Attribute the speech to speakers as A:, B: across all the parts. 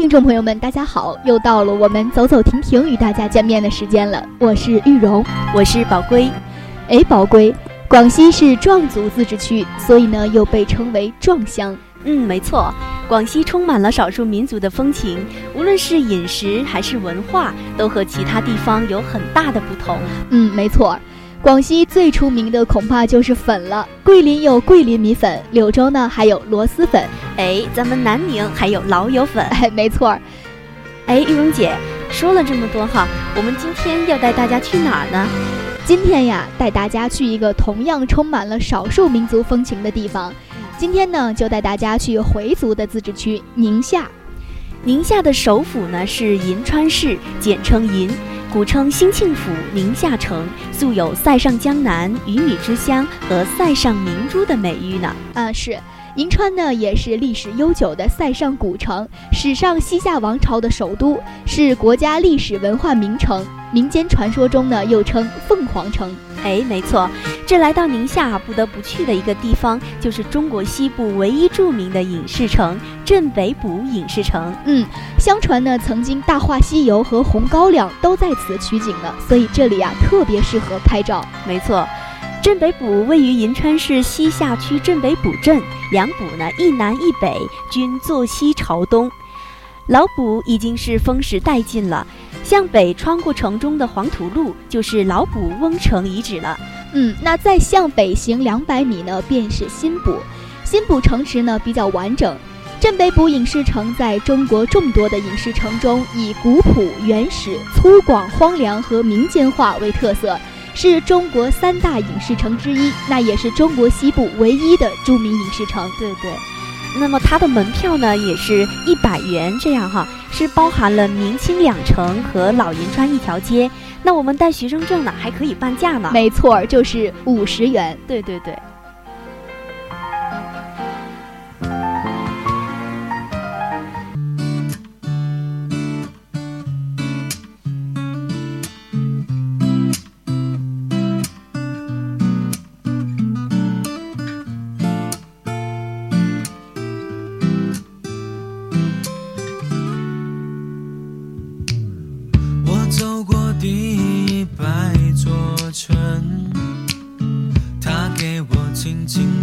A: 听众朋友们，大家好！又到了我们走走停停与大家见面的时间了。我是玉荣，
B: 我是宝龟。
A: 哎，宝龟，广西是壮族自治区，所以呢又被称为壮乡。
B: 嗯，没错，广西充满了少数民族的风情，无论是饮食还是文化，都和其他地方有很大的不同。
A: 嗯，没错。广西最出名的恐怕就是粉了。桂林有桂林米粉，柳州呢还有螺蛳粉。
B: 哎，咱们南宁还有老友粉。
A: 哎，没错儿。
B: 哎，玉荣姐，说了这么多哈，我们今天要带大家去哪儿呢？
A: 今天呀，带大家去一个同样充满了少数民族风情的地方。今天呢，就带大家去回族的自治区宁夏。
B: 宁夏的首府呢是银川市，简称银。古称兴庆府、宁夏城，素有“塞上江南”“鱼米之乡”和“塞上明珠”的美誉呢。
A: 啊，是，银川呢也是历史悠久的塞上古城，史上西夏王朝的首都，是国家历史文化名城。民间传说中呢又称凤凰城。
B: 哎，没错，这来到宁夏不得不去的一个地方，就是中国西部唯一著名的影视城——镇北堡影视城。
A: 嗯，相传呢，曾经《大话西游》和《红高粱》都在此取景呢，所以这里啊特别适合拍照。
B: 没错，镇北堡位于银川市西夏区镇北堡镇，两堡呢一南一北，均坐西朝东。老堡已经是风蚀殆尽了。向北穿过城中的黄土路，就是老堡翁城遗址了。
A: 嗯，那再向北行两百米呢，便是新堡。新堡城池呢比较完整。镇北堡影视城在中国众多的影视城中，以古朴、原始、粗犷、荒凉和民间化为特色，是中国三大影视城之一。那也是中国西部唯一的著名影视城。
B: 对对。那么它的门票呢，也是一百元这样哈，是包含了明清两城和老银川一条街。那我们带学生证呢，还可以半价呢。
A: 没错，就是五十元。
B: 对对对。
C: 静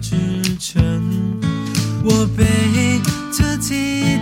C: 之城我被自己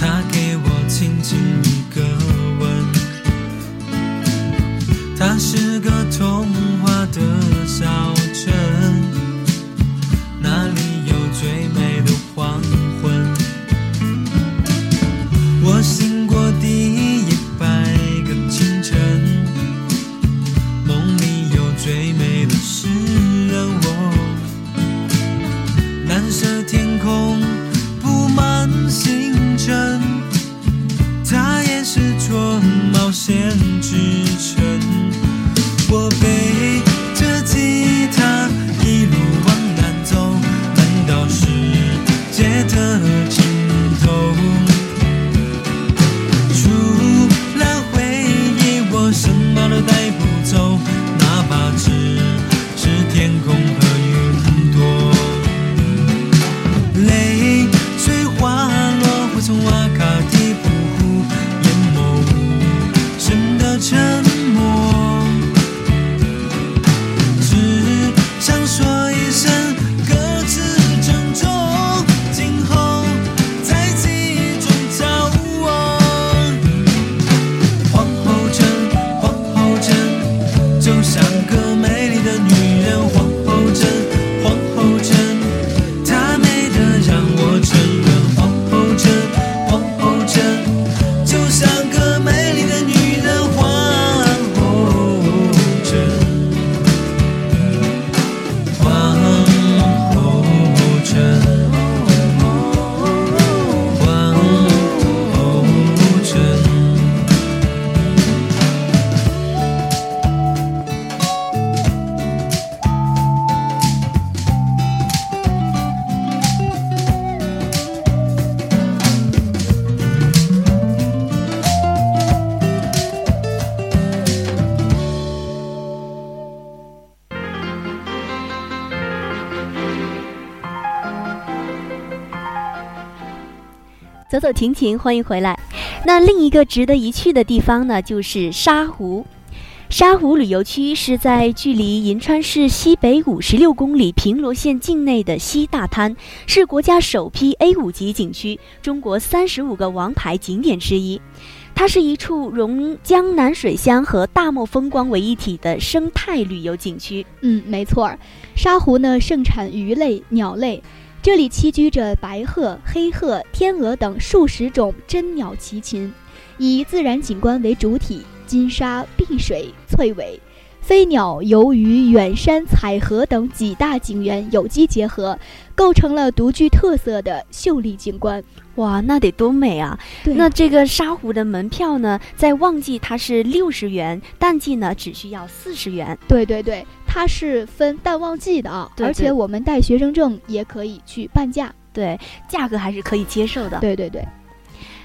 C: 他给我轻轻一个吻。他是个
B: 走走停停，欢迎回来。那另一个值得一去的地方呢，就是沙湖。沙湖旅游区是在距离银川市西北五十六公里平罗县境内的西大滩，是国家首批 A 五级景区，中国三十五个王牌景点之一。它是一处融江南水乡和大漠风光为一体的生态旅游景区。
A: 嗯，没错，沙湖呢盛产鱼类、鸟类，这里栖居着白鹤、黑鹤、天鹅等数十种珍鸟齐禽，以自然景观为主体，金沙、碧水、翠尾。飞鸟、游鱼、远山、彩河等几大景园有机结合，构成了独具特色的秀丽景观。
B: 哇，那得多美啊！
A: 对
B: 那这个沙湖的门票呢，在旺季它是六十元，淡季呢只需要四十元。
A: 对对对，它是分淡旺季的啊，
B: 对对
A: 而且我们带学生证也可以去半价。
B: 对，价格还是可以接受的。
A: 对对对，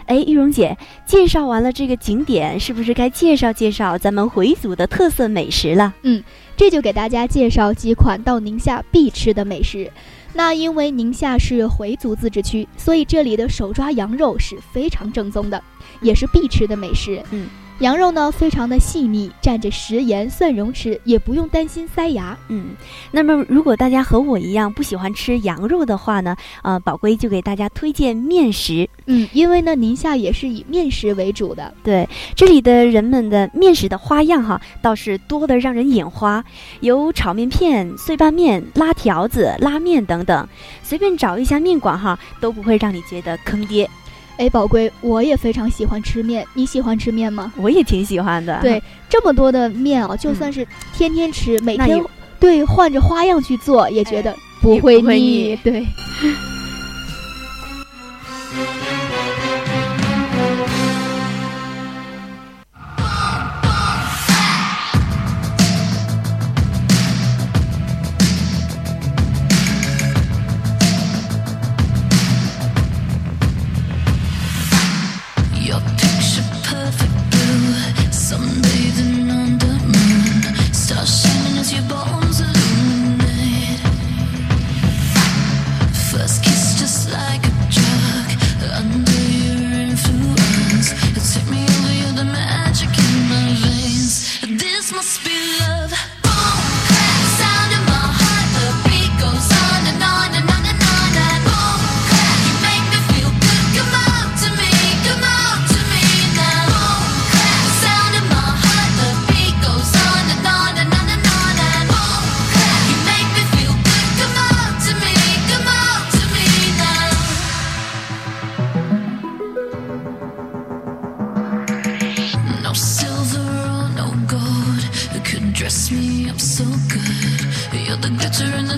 B: 哎，玉荣姐，介绍完了这个景点，是不是该介绍介绍咱们回族的特色美食了？
A: 嗯这就给大家介绍几款到宁夏必吃的美食。那因为宁夏是回族自治区，所以这里的手抓羊肉是非常正宗的，也是必吃的美食。
B: 嗯，
A: 羊肉呢非常的细腻，蘸着食盐蒜蓉吃，也不用担心塞牙。
B: 嗯，那么如果大家和我一样不喜欢吃羊肉的话呢，呃，宝龟就给大家推荐面食。
A: 嗯，因为呢宁夏也是以面食为主的。
B: 对，这里的人们的面食的花样哈，倒是多得让人眼花，有炒面片、碎拌面、拉条子、拉面等等，随便找一家面馆哈，都不会让你觉得坑爹。
A: 哎，宝贵，我也非常喜欢吃面，你喜欢吃面吗？
B: 我也挺喜欢的。
A: 对，这么多的面啊，就算是天天吃，每天对换着花样去做，也觉得不会
B: 不会。
A: 腻对。
D: turn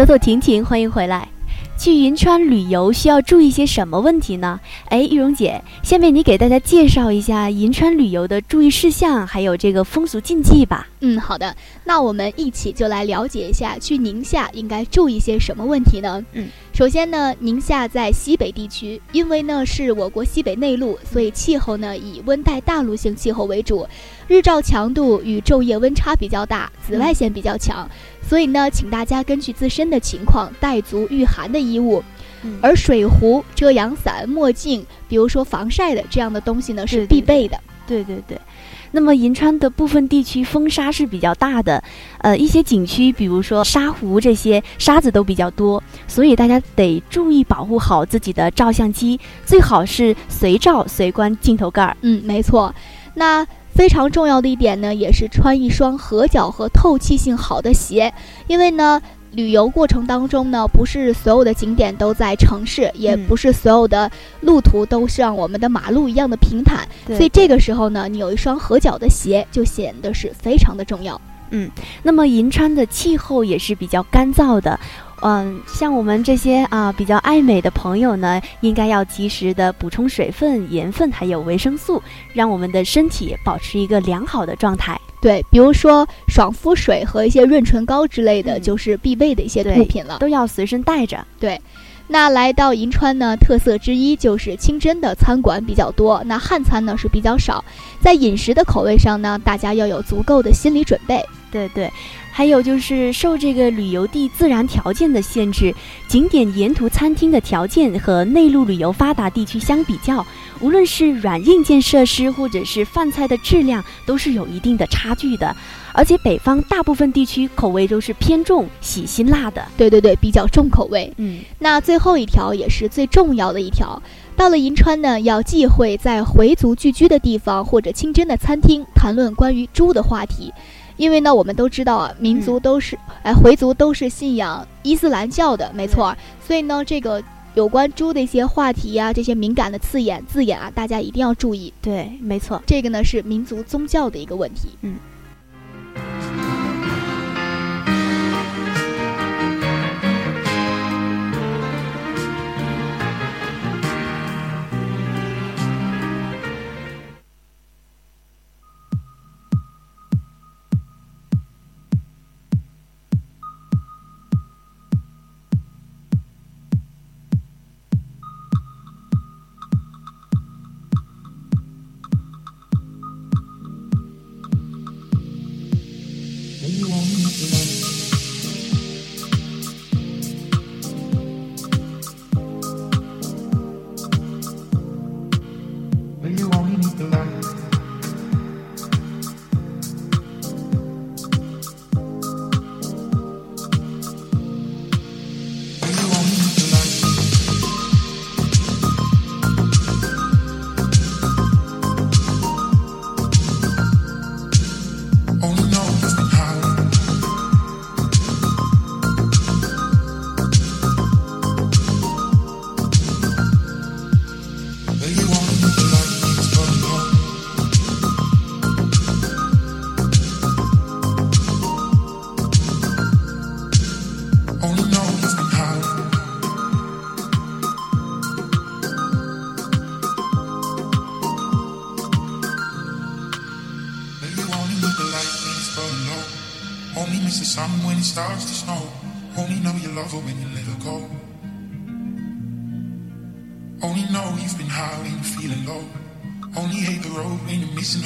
B: 走走停停，欢迎回来。去银川旅游需要注意些什么问题呢？哎，玉荣姐，下面你给大家介绍一下银川旅游的注意事项，还有这个风俗禁忌吧。
A: 嗯，好的，那我们一起就来了解一下去宁夏应该注意些什么问题呢？
B: 嗯，
A: 首先呢，宁夏在西北地区，因为呢是我国西北内陆，所以气候呢以温带大陆性气候为主，日照强度与昼夜温差比较大，紫外线比较强，所以呢，请大家根据自身的情况带足御寒的衣物。
B: 嗯
A: 而水壶、遮阳伞、墨镜，比如说防晒的这样的东西呢，是必备的。
B: 对对对，那么银川的部分地区风沙是比较大的，呃，一些景区，比如说沙湖这些沙子都比较多，所以大家得注意保护好自己的照相机，最好是随照随关镜头盖儿。
A: 嗯，没错。那非常重要的一点呢，也是穿一双合脚和透气性好的鞋，因为呢。旅游过程当中呢，不是所有的景点都在城市，也
B: 嗯
A: 不是所有的路途都像我们的马路一样的平坦，
B: 对
A: 所以这个时候呢，你有一双合脚的鞋就显得是非常的重要。
B: 嗯那么银川的气候也是比较干燥的，嗯，像我们这些啊比较爱美的朋友呢，应该要及时的补充水分、盐分还有维生素，让我们的身体保持一个良好的状态。
A: 对，比如说爽肤水和一些润唇膏之类的，
B: 嗯
A: 就是必备的一些物品了。
B: 都要随身带着。
A: 对，那来到银川呢，特色之一就是清真的餐馆比较多，那汉餐呢是比较少。在饮食的口味上呢，大家要有足够的心理准备。
B: 对对，还有就是受这个旅游地自然条件的限制，景点沿途餐厅的条件和内陆旅游发达地区相比较，无论是软硬件设施或者是饭菜的质量，都是有一定的差距的。而且北方大部分地区口味都是偏重喜辛辣的。
A: 对对对，比较重口味。
B: 嗯，
A: 那最后一条也是最重要的一条，到了银川呢，要忌讳在回族聚居的地方或者清真的餐厅谈论关于猪的话题。因为呢，我们都知道啊，民族都是，哎、回族都是信仰伊斯兰教的，没错。所以呢，这个有关猪的一些话题呀、这些敏感的字眼字眼啊，大家一定要注意。
B: 对，没错。
A: 这个呢是民族宗教的一个问题。
E: When Mm-hmm.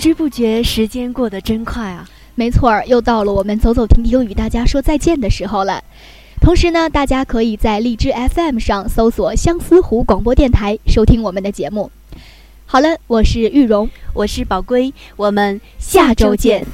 B: 知不觉时间过得真快啊！
A: 没错儿，又到了我们走走停停与大家说再见的时候了。同时呢，大家可以在荔枝 FM 上搜索相思湖广播电台收听我们的节目。好了，我是玉荣，
B: 我是宝龟，我们
A: 下周见。